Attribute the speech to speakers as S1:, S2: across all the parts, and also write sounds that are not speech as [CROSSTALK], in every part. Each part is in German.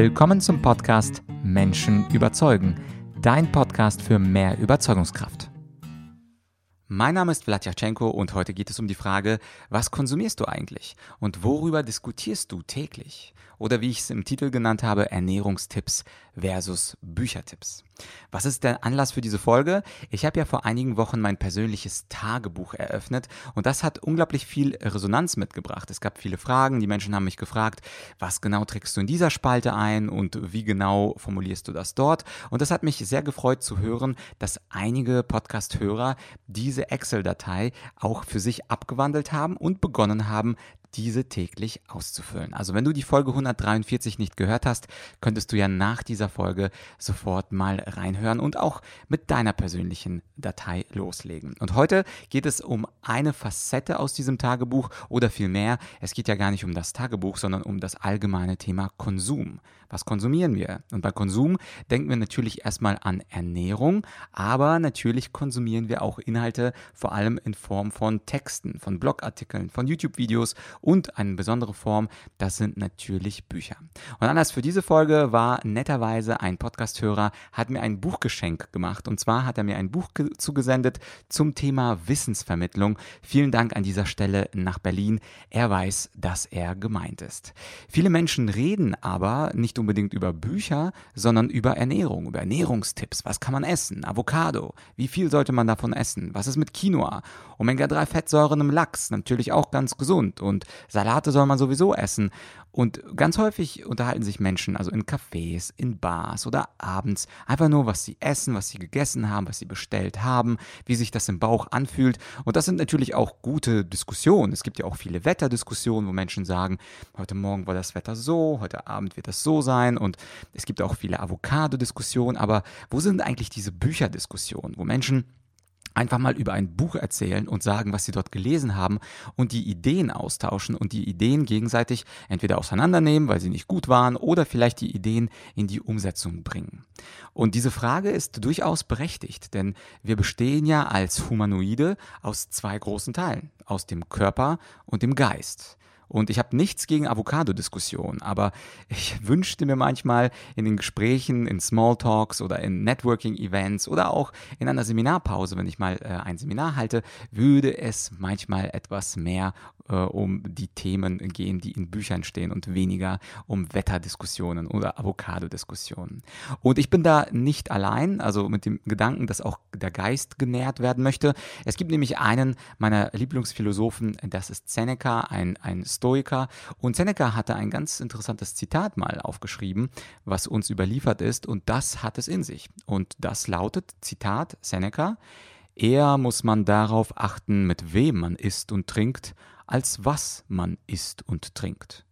S1: Willkommen zum Podcast Menschen überzeugen, dein Podcast für mehr Überzeugungskraft. Mein Name ist Vladyachenko und heute geht es um die Frage, was konsumierst du eigentlich und worüber diskutierst du täglich? Oder wie ich es im Titel genannt habe, Ernährungstipps versus Büchertipps. Was ist der Anlass für diese Folge? Ich habe ja vor einigen Wochen mein persönliches Tagebuch eröffnet und das hat unglaublich viel Resonanz mitgebracht. Es gab viele Fragen, die Menschen haben mich gefragt, was genau trägst du in dieser Spalte ein und wie genau formulierst du das dort? Und das hat mich sehr gefreut zu hören, dass einige Podcast-Hörer diese Excel-Datei auch für sich abgewandelt haben und begonnen haben, diese täglich auszufüllen. Also wenn du die Folge 143 nicht gehört hast, könntest du ja nach dieser Folge sofort mal reinhören und auch mit deiner persönlichen Datei loslegen. Und heute geht es um eine Facette aus diesem Tagebuch oder vielmehr, es geht ja gar nicht um das Tagebuch, sondern um das allgemeine Thema Konsum. Was konsumieren wir? Und bei Konsum denken wir natürlich erstmal an Ernährung, aber natürlich konsumieren wir auch Inhalte vor allem in Form von Texten, von Blogartikeln, von YouTube-Videos und eine besondere Form, das sind natürlich Bücher. Und Anlass für diese Folge war netterweise ein Podcasthörer, hat mir ein Buchgeschenk gemacht und zwar hat er mir ein Buch zugesendet zum Thema Wissensvermittlung. Vielen Dank an dieser Stelle nach Berlin. Er weiß, dass er gemeint ist. Viele Menschen reden aber nicht unbedingt über Bücher, sondern über Ernährung, über Ernährungstipps. Was kann man essen? Avocado. Wie viel sollte man davon essen? Was ist mit Quinoa? Omega-3-Fettsäuren im Lachs, natürlich auch ganz gesund. Und Salate soll man sowieso essen. Und ganz häufig unterhalten sich Menschen, also in Cafés, in Bars oder abends, einfach nur, was sie essen, was sie gegessen haben, was sie bestellt haben, wie sich das im Bauch anfühlt. Und das sind natürlich auch gute Diskussionen. Es gibt ja auch viele Wetterdiskussionen, wo Menschen sagen, heute Morgen war das Wetter so, heute Abend wird das so sein. Und es gibt auch viele Avocado-Diskussionen. Aber wo sind eigentlich diese Bücherdiskussionen, wo Menschen einfach mal über ein Buch erzählen und sagen, was sie dort gelesen haben und die Ideen austauschen und die Ideen gegenseitig entweder auseinandernehmen, weil sie nicht gut waren oder vielleicht die Ideen in die Umsetzung bringen. Und diese Frage ist durchaus berechtigt, denn wir bestehen ja als Humanoide aus zwei großen Teilen, aus dem Körper und dem Geist. Und ich habe nichts gegen Avocado-Diskussionen, aber ich [LAUGHS] wünschte mir manchmal in den Gesprächen, in Smalltalks oder in Networking-Events oder auch in einer Seminarpause, wenn ich mal äh, ein Seminar halte, würde es manchmal etwas mehr äh, um die Themen gehen, die in Büchern stehen und weniger um Wetterdiskussionen oder Avocado-Diskussionen. Und ich bin da nicht allein, also mit dem Gedanken, dass auch der Geist genährt werden möchte. Es gibt nämlich einen meiner Lieblingsphilosophen, das ist Seneca, ein, ein Stoiker. Und Seneca hatte ein ganz interessantes Zitat mal aufgeschrieben, was uns überliefert ist, und das hat es in sich. Und das lautet, Zitat Seneca, eher muss man darauf achten, mit wem man isst und trinkt, als was man isst und trinkt.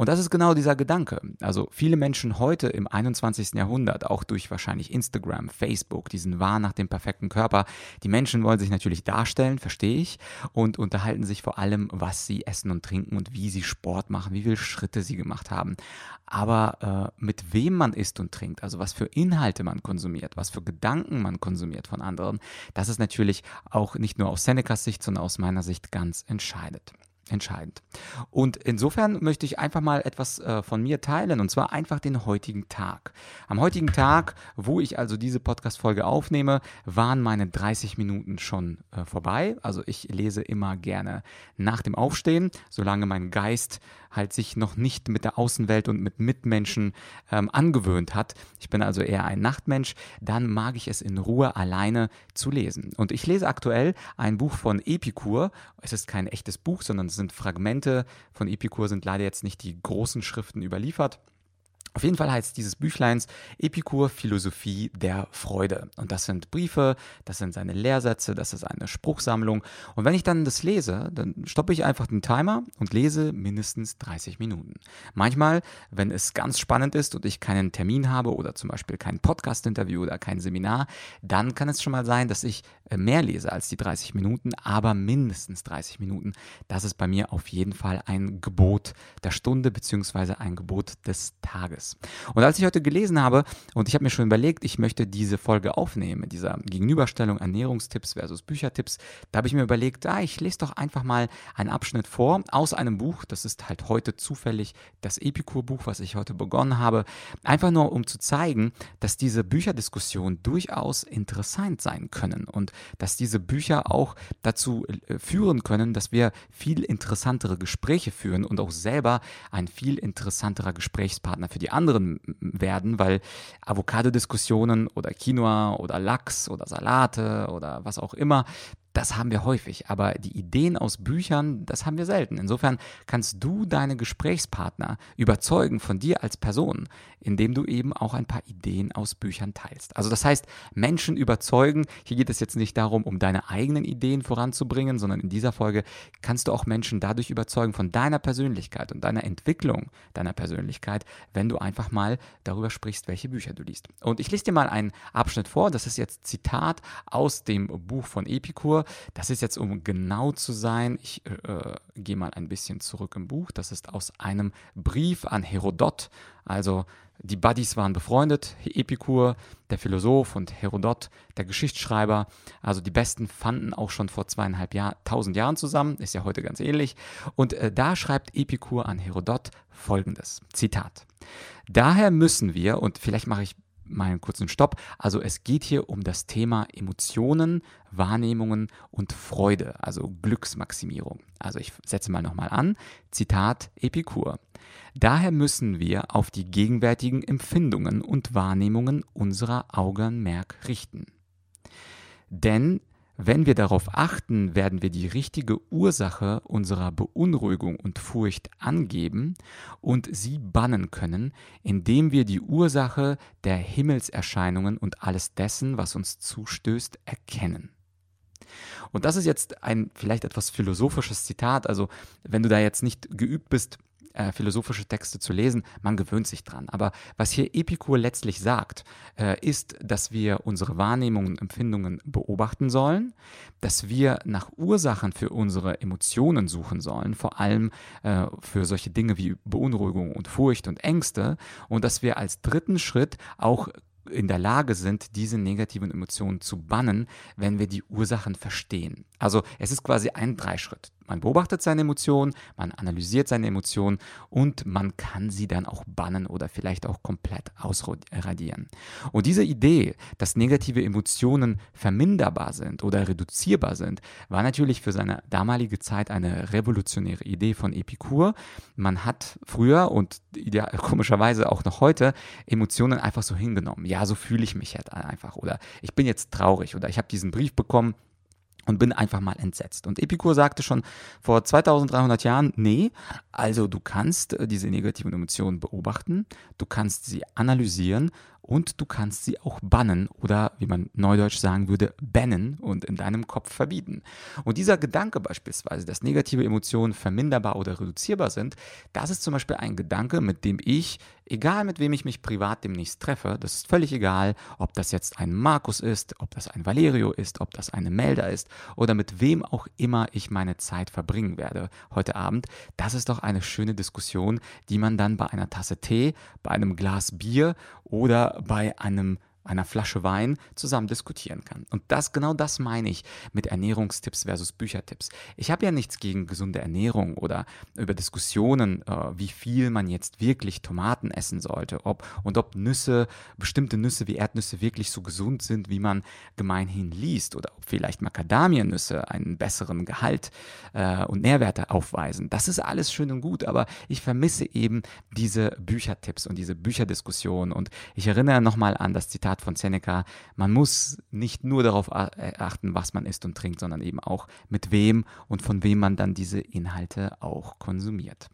S1: Und das ist genau dieser Gedanke. Also viele Menschen heute im 21. Jahrhundert, auch durch wahrscheinlich Instagram, Facebook, diesen Wahn nach dem perfekten Körper, die Menschen wollen sich natürlich darstellen, verstehe ich, und unterhalten sich vor allem, was sie essen und trinken und wie sie Sport machen, wie viele Schritte sie gemacht haben. Aber äh, mit wem man isst und trinkt, also was für Inhalte man konsumiert, was für Gedanken man konsumiert von anderen, das ist natürlich auch nicht nur aus Senecas Sicht, sondern aus meiner Sicht ganz entscheidend entscheidend. Und insofern möchte ich einfach mal etwas äh, von mir teilen und zwar einfach den heutigen Tag. Am heutigen Tag, wo ich also diese Podcast-Folge aufnehme, waren meine 30 Minuten schon äh, vorbei. Also ich lese immer gerne nach dem Aufstehen, solange mein Geist halt sich noch nicht mit der Außenwelt und mit Mitmenschen ähm, angewöhnt hat. Ich bin also eher ein Nachtmensch. Dann mag ich es in Ruhe alleine zu lesen. Und ich lese aktuell ein Buch von Epikur. Es ist kein echtes Buch, sondern es sind Fragmente von Epikur, sind leider jetzt nicht die großen Schriften überliefert. Auf jeden Fall heißt dieses Büchleins Epikur Philosophie der Freude. Und das sind Briefe, das sind seine Lehrsätze, das ist eine Spruchsammlung. Und wenn ich dann das lese, dann stoppe ich einfach den Timer und lese mindestens 30 Minuten. Manchmal, wenn es ganz spannend ist und ich keinen Termin habe oder zum Beispiel kein Podcast-Interview oder kein Seminar, dann kann es schon mal sein, dass ich äh, mehr lese als die 30 Minuten, aber mindestens 30 Minuten. Das ist bei mir auf jeden Fall ein Gebot der Stunde beziehungsweise ein Gebot des Tages. Folgendes. Und als ich heute gelesen habe und ich habe mir schon überlegt, ich möchte diese Folge aufnehmen, dieser Gegenüberstellung Ernährungstipps versus Büchertipps, da habe ich mir überlegt, ah, ich lese doch einfach mal einen Abschnitt vor aus einem Buch, das ist halt heute zufällig das Epikur-Buch, was ich heute begonnen habe, einfach nur um zu zeigen, dass diese Bücherdiskussionen durchaus interessant sein können und dass diese Bücher auch dazu äh, führen können, dass wir viel interessantere Gespräche führen und auch selber ein viel interessanterer Gesprächspartner für die anderen werden, weil Avocado-Diskussionen oder Quinoa oder Lachs oder Salate oder was auch immer, das haben wir häufig, aber die Ideen aus Büchern, das haben wir selten. Insofern kannst du deine Gesprächspartner überzeugen von dir als Person, indem du eben auch ein paar Ideen aus Büchern teilst. Also das heißt, Menschen überzeugen, hier geht es jetzt nicht darum, um deine eigenen Ideen voranzubringen, sondern in dieser Folge kannst du auch Menschen dadurch überzeugen von deiner Persönlichkeit und deiner Entwicklung deiner Persönlichkeit, wenn du einfach mal darüber sprichst, welche Bücher du liest. Und ich lese dir mal einen Abschnitt vor, das ist jetzt Zitat aus dem Buch von Epikur das ist jetzt, um genau zu sein, ich äh, äh, gehe mal ein bisschen zurück im Buch. Das ist aus einem Brief an Herodot. Also die Buddies waren befreundet, Epikur, der Philosoph und Herodot, der Geschichtsschreiber. Also die Besten fanden auch schon vor zweieinhalb Jahr, tausend Jahren zusammen, ist ja heute ganz ähnlich. Und äh, da schreibt Epikur an Herodot folgendes, Zitat. Daher müssen wir, und vielleicht mache ich mal kurzen Stopp. Also es geht hier um das Thema Emotionen, Wahrnehmungen und Freude, also Glücksmaximierung. Also ich setze mal nochmal an. Zitat Epikur. Daher müssen wir auf die gegenwärtigen Empfindungen und Wahrnehmungen unserer Augenmerk richten. Denn wenn wir darauf achten, werden wir die richtige Ursache unserer Beunruhigung und Furcht angeben und sie bannen können, indem wir die Ursache der Himmelserscheinungen und alles dessen, was uns zustößt, erkennen. Und das ist jetzt ein vielleicht etwas philosophisches Zitat. Also wenn du da jetzt nicht geübt bist, äh, philosophische Texte zu lesen, man gewöhnt sich dran. Aber was hier Epikur letztlich sagt, äh, ist, dass wir unsere Wahrnehmungen und Empfindungen beobachten sollen, dass wir nach Ursachen für unsere Emotionen suchen sollen, vor allem äh, für solche Dinge wie Beunruhigung und Furcht und Ängste und dass wir als dritten Schritt auch in der Lage sind, diese negativen Emotionen zu bannen, wenn wir die Ursachen verstehen. Also es ist quasi ein Dreischritt. Man beobachtet seine Emotionen, man analysiert seine Emotionen und man kann sie dann auch bannen oder vielleicht auch komplett ausradieren. Und diese Idee, dass negative Emotionen verminderbar sind oder reduzierbar sind, war natürlich für seine damalige Zeit eine revolutionäre Idee von Epikur. Man hat früher und ja, komischerweise auch noch heute Emotionen einfach so hingenommen. Ja, so fühle ich mich halt einfach oder ich bin jetzt traurig oder ich habe diesen Brief bekommen und bin einfach mal entsetzt. Und Epikur sagte schon vor 2300 Jahren, nee, also du kannst äh, diese negativen Emotionen beobachten, du kannst sie analysieren und du kannst sie auch bannen oder, wie man neudeutsch sagen würde, bannen und in deinem Kopf verbieten. Und dieser Gedanke beispielsweise, dass negative Emotionen verminderbar oder reduzierbar sind, das ist zum Beispiel ein Gedanke, mit dem ich, egal mit wem ich mich privat demnächst treffe, das ist völlig egal, ob das jetzt ein Markus ist, ob das ein Valerio ist, ob das eine Melda ist oder mit wem auch immer ich meine Zeit verbringen werde. Heute Abend, das ist doch eine schöne Diskussion, die man dann bei einer Tasse Tee, bei einem Glas Bier oder bei einem einer Flasche Wein zusammen diskutieren kann. Und das genau das meine ich mit Ernährungstipps versus Büchertipps. Ich habe ja nichts gegen gesunde Ernährung oder über Diskussionen, äh, wie viel man jetzt wirklich Tomaten essen sollte, ob und ob Nüsse, bestimmte Nüsse wie Erdnüsse wirklich so gesund sind, wie man gemeinhin liest oder ob vielleicht Macadamianüsse einen besseren Gehalt äh, und Nährwerte aufweisen. Das ist alles schön und gut, aber ich vermisse eben diese Büchertipps und diese Bücherdiskussionen und ich erinnere nochmal an das Zitat von Seneca, man muss nicht nur darauf äh, achten, was man isst und trinkt, sondern eben auch mit wem und von wem man dann diese Inhalte auch konsumiert.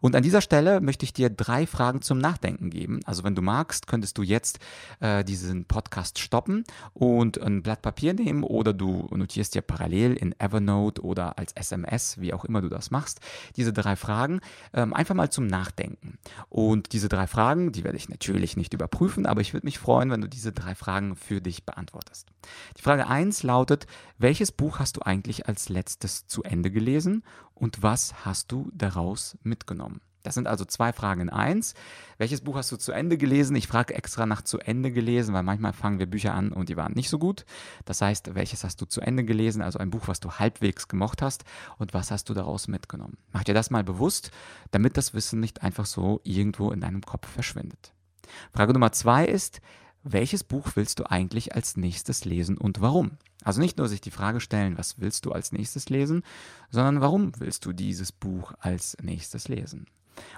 S1: Und an dieser Stelle möchte ich dir drei Fragen zum Nachdenken geben. Also wenn du magst, könntest du jetzt äh, diesen Podcast stoppen und ein Blatt Papier nehmen oder du notierst dir parallel in Evernote oder als SMS, wie auch immer du das machst, diese drei Fragen ähm, einfach mal zum Nachdenken. Und diese drei Fragen, die werde ich natürlich nicht überprüfen, aber ich würde mich freuen, wenn du diese drei Fragen für dich beantwortest. Die Frage 1 lautet, welches Buch hast du eigentlich als letztes zu Ende gelesen und was hast du daraus mitgenommen? Das sind also zwei Fragen in eins. Welches Buch hast du zu Ende gelesen? Ich frage extra nach zu Ende gelesen, weil manchmal fangen wir Bücher an und die waren nicht so gut. Das heißt, welches hast du zu Ende gelesen? Also ein Buch, was du halbwegs gemocht hast und was hast du daraus mitgenommen? Mach dir das mal bewusst, damit das Wissen nicht einfach so irgendwo in deinem Kopf verschwindet. Frage Nummer zwei ist, welches Buch willst du eigentlich als nächstes lesen und warum? Also nicht nur sich die Frage stellen, was willst du als nächstes lesen, sondern warum willst du dieses Buch als nächstes lesen?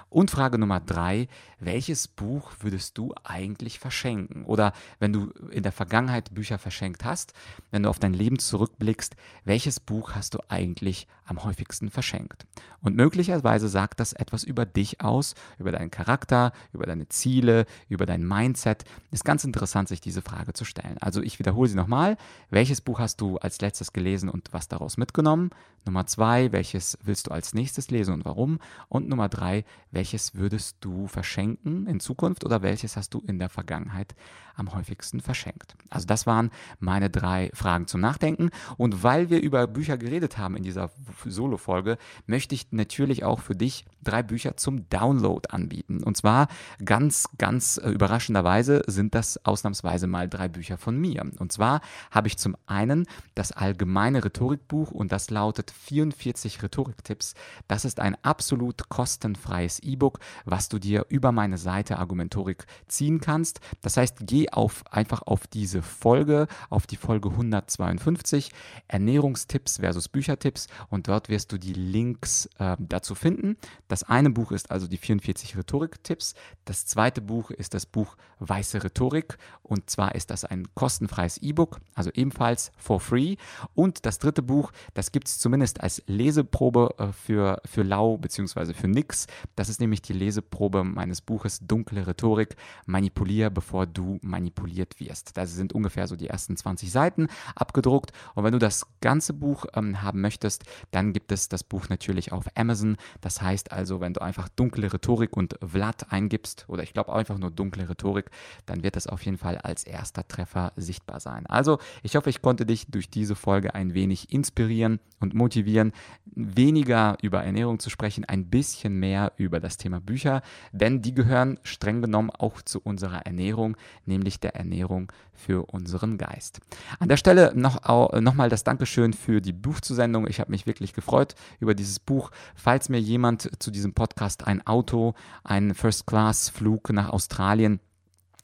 S1: Und Frage Nummer drei, welches Buch würdest du eigentlich verschenken? Oder wenn du in der Vergangenheit Bücher verschenkt hast, wenn du auf dein Leben zurückblickst, welches Buch hast du eigentlich am häufigsten verschenkt? Und möglicherweise sagt das etwas über dich aus, über deinen Charakter, über deine Ziele, über dein Mindset. Ist ganz interessant, sich diese Frage zu stellen. Also ich wiederhole sie nochmal. Welches Buch hast du als letztes gelesen und was daraus mitgenommen? Nummer zwei, welches willst du als nächstes lesen und warum? Und Nummer drei, welches würdest du verschenken in Zukunft oder welches hast du in der Vergangenheit am häufigsten verschenkt? Also das waren meine drei Fragen zum Nachdenken. Und weil wir über Bücher geredet haben in dieser Solo-Folge, möchte ich natürlich auch für dich drei Bücher zum Download anbieten. Und zwar ganz, ganz äh, überraschenderweise sind das ausnahmsweise mal drei Bücher von mir. Und zwar habe ich zum einen das allgemeine Rhetorikbuch und das lautet 44 Rhetoriktipps. Das ist ein absolut kostenfreies E-Book, was du dir über meine Seite Argumentorik ziehen kannst. Das heißt, geh auf, einfach auf diese Folge, auf die Folge 152, Ernährungstipps versus Büchertipps und dort wirst du die Links äh, dazu finden. Das eine Buch ist also die 44 Rhetoriktipps. Das zweite Buch ist das Buch Weiße Rhetorik und zwar ist das ein kostenfreies E-Book, also ebenfalls for free. Und das dritte Buch, das gibt es zumindest als Leseprobe äh, für, für Lau bzw. für Nix. Das ist nämlich die Leseprobe meines Buches Dunkle Rhetorik, Manipulier, bevor du manipuliert wirst. Da sind ungefähr so die ersten 20 Seiten abgedruckt. Und wenn du das ganze Buch ähm, haben möchtest, dann gibt es das Buch natürlich auf Amazon. Das heißt also, wenn du einfach dunkle Rhetorik und Vlad eingibst, oder ich glaube einfach nur dunkle Rhetorik, dann wird das auf jeden Fall als erster Treffer sichtbar sein. Also, ich hoffe, ich konnte dich durch diese Folge ein wenig inspirieren und motivieren, weniger über Ernährung zu sprechen, ein bisschen mehr über das Thema Bücher, denn die gehören streng genommen auch zu unserer Ernährung, nämlich der Ernährung für unseren Geist. An der Stelle noch, noch mal das Dankeschön für die Buchzusendung. Ich habe mich wirklich gefreut über dieses Buch. Falls mir jemand zu diesem Podcast ein Auto, einen First-Class-Flug nach Australien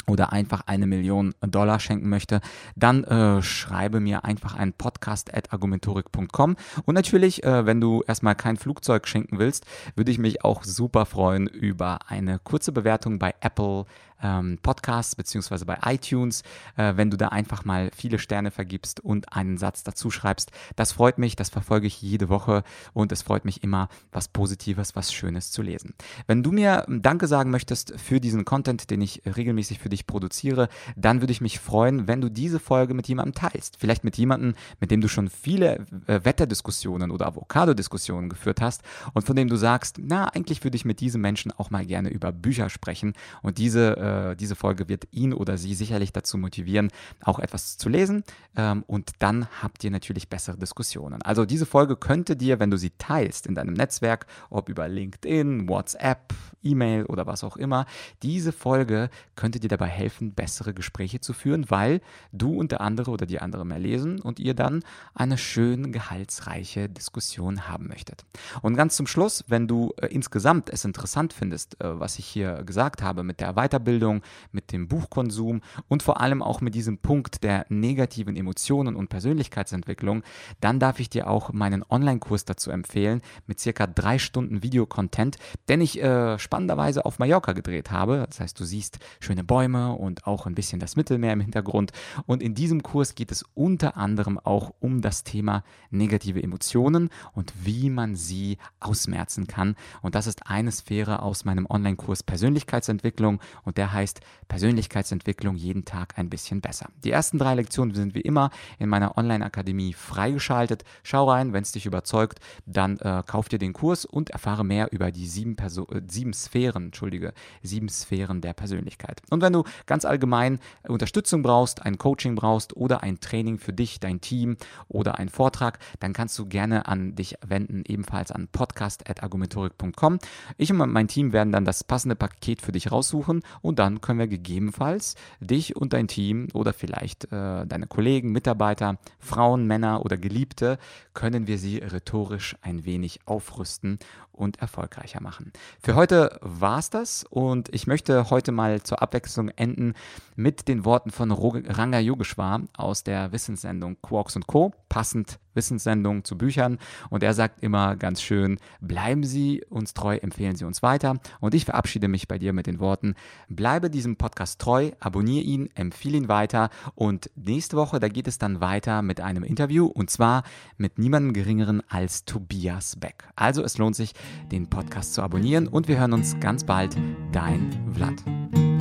S1: oder einfach eine Million Dollar schenken möchte, dann äh, schreibe mir einfach einen Podcast at argumentorik.com. Und natürlich, äh, wenn du erstmal kein Flugzeug schenken willst, würde ich mich auch super freuen über eine kurze Bewertung bei Apple, ähm, Podcasts beziehungsweise bei iTunes, äh, wenn du da einfach mal viele Sterne vergibst und einen Satz dazu schreibst. Das freut mich, das verfolge ich jede Woche und es freut mich immer, was Positives, was Schönes zu lesen. Wenn du mir Danke sagen möchtest für diesen Content, den ich regelmäßig für dich produziere, dann würde ich mich freuen, wenn du diese Folge mit jemandem teilst. Vielleicht mit jemandem, mit dem du schon viele äh, Wetterdiskussionen oder Avocado-Diskussionen geführt hast und von dem du sagst, na, eigentlich würde ich mit diesem Menschen auch mal gerne über Bücher sprechen und diese äh, äh, diese Folge wird ihn oder sie sicherlich dazu motivieren, auch etwas zu lesen. Ähm, und dann habt ihr natürlich bessere Diskussionen. Also diese Folge könnte dir, wenn du sie teilst in deinem Netzwerk, ob über LinkedIn, WhatsApp, E-Mail oder was auch immer, diese Folge könnte dir dabei helfen, bessere Gespräche zu führen, weil du und der andere oder die andere mehr lesen und ihr dann eine schön gehaltsreiche Diskussion haben möchtet. Und ganz zum Schluss, wenn du äh, insgesamt es interessant findest, äh, was ich hier gesagt habe mit der Weiterbildung, Bildung, mit dem Buchkonsum und vor allem auch mit diesem Punkt der negativen Emotionen und Persönlichkeitsentwicklung, dann darf ich dir auch meinen Online-Kurs dazu empfehlen mit circa drei Stunden Videocontent, den ich äh, spannenderweise auf Mallorca gedreht habe. Das heißt, du siehst schöne Bäume und auch ein bisschen das Mittelmeer im Hintergrund. Und in diesem Kurs geht es unter anderem auch um das Thema negative Emotionen und wie man sie ausmerzen kann. Und das ist eine Sphäre aus meinem Online-Kurs Persönlichkeitsentwicklung und der heißt Persönlichkeitsentwicklung jeden Tag ein bisschen besser. Die ersten drei Lektionen sind wie immer in meiner Online-Akademie freigeschaltet. Schau rein, wenn es dich überzeugt, dann äh, kauf dir den Kurs und erfahre mehr über die sieben, Perso äh, sieben Sphären, entschuldige, sieben Sphären der Persönlichkeit. Und wenn du ganz allgemein Unterstützung brauchst, ein Coaching brauchst oder ein Training für dich, dein Team oder einen Vortrag, dann kannst du gerne an dich wenden, ebenfalls an podcast.argumentorik.com. Ich und mein Team werden dann das passende Paket für dich raussuchen und dann können wir gegebenenfalls dich und dein Team oder vielleicht äh, deine Kollegen, Mitarbeiter, Frauen, Männer oder Geliebte, können wir sie rhetorisch ein wenig aufrüsten und erfolgreicher machen. Für heute war es das und ich möchte heute mal zur Abwechslung enden mit den Worten von Ranga Yogeshwar aus der Wissenssendung Quarks und Co. Passend Wissenssendung zu Büchern und er sagt immer ganz schön, bleiben Sie uns treu, empfehlen Sie uns weiter und ich verabschiede mich bei dir mit den Worten, bleibe diesem Podcast treu, abonniere ihn, empfehle ihn weiter und nächste Woche, da geht es dann weiter mit einem Interview und zwar mit niemandem geringeren als Tobias Beck. Also es lohnt sich, den Podcast zu abonnieren und wir hören uns ganz bald. Dein Vlad.